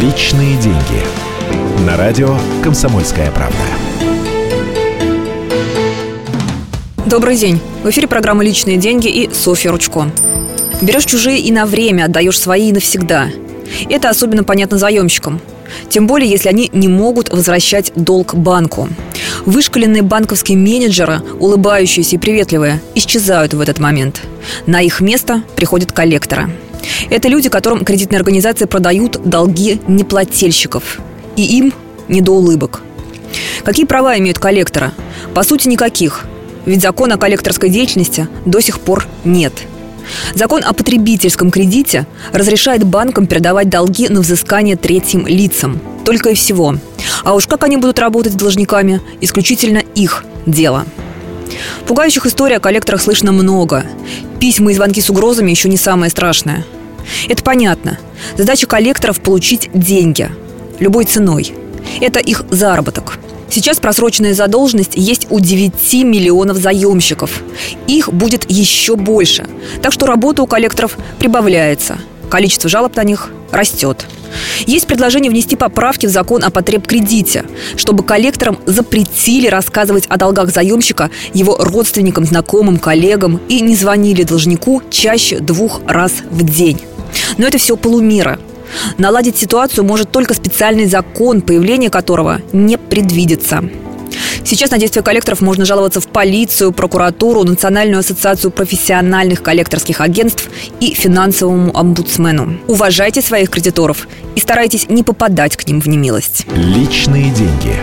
Личные деньги. На радио «Комсомольская правда». Добрый день. В эфире программа «Личные деньги» и Софья Ручко. Берешь чужие и на время, отдаешь свои и навсегда. Это особенно понятно заемщикам. Тем более, если они не могут возвращать долг банку. Вышкаленные банковские менеджеры, улыбающиеся и приветливые, исчезают в этот момент. На их место приходят коллекторы. Это люди, которым кредитные организации продают долги неплательщиков. И им не до улыбок. Какие права имеют коллекторы? По сути, никаких. Ведь закона о коллекторской деятельности до сих пор нет – Закон о потребительском кредите разрешает банкам передавать долги на взыскание третьим лицам. Только и всего. А уж как они будут работать с должниками, исключительно их дело. Пугающих историй о коллекторах слышно много. Письма и звонки с угрозами еще не самое страшное. Это понятно. Задача коллекторов – получить деньги. Любой ценой. Это их заработок – Сейчас просроченная задолженность есть у 9 миллионов заемщиков. Их будет еще больше. Так что работа у коллекторов прибавляется. Количество жалоб на них растет. Есть предложение внести поправки в закон о потреб-кредите, чтобы коллекторам запретили рассказывать о долгах заемщика его родственникам, знакомым, коллегам и не звонили должнику чаще двух раз в день. Но это все полумира – Наладить ситуацию может только специальный закон, появление которого не предвидится. Сейчас на действия коллекторов можно жаловаться в полицию, прокуратуру, Национальную ассоциацию профессиональных коллекторских агентств и финансовому омбудсмену. Уважайте своих кредиторов и старайтесь не попадать к ним в немилость. Личные деньги.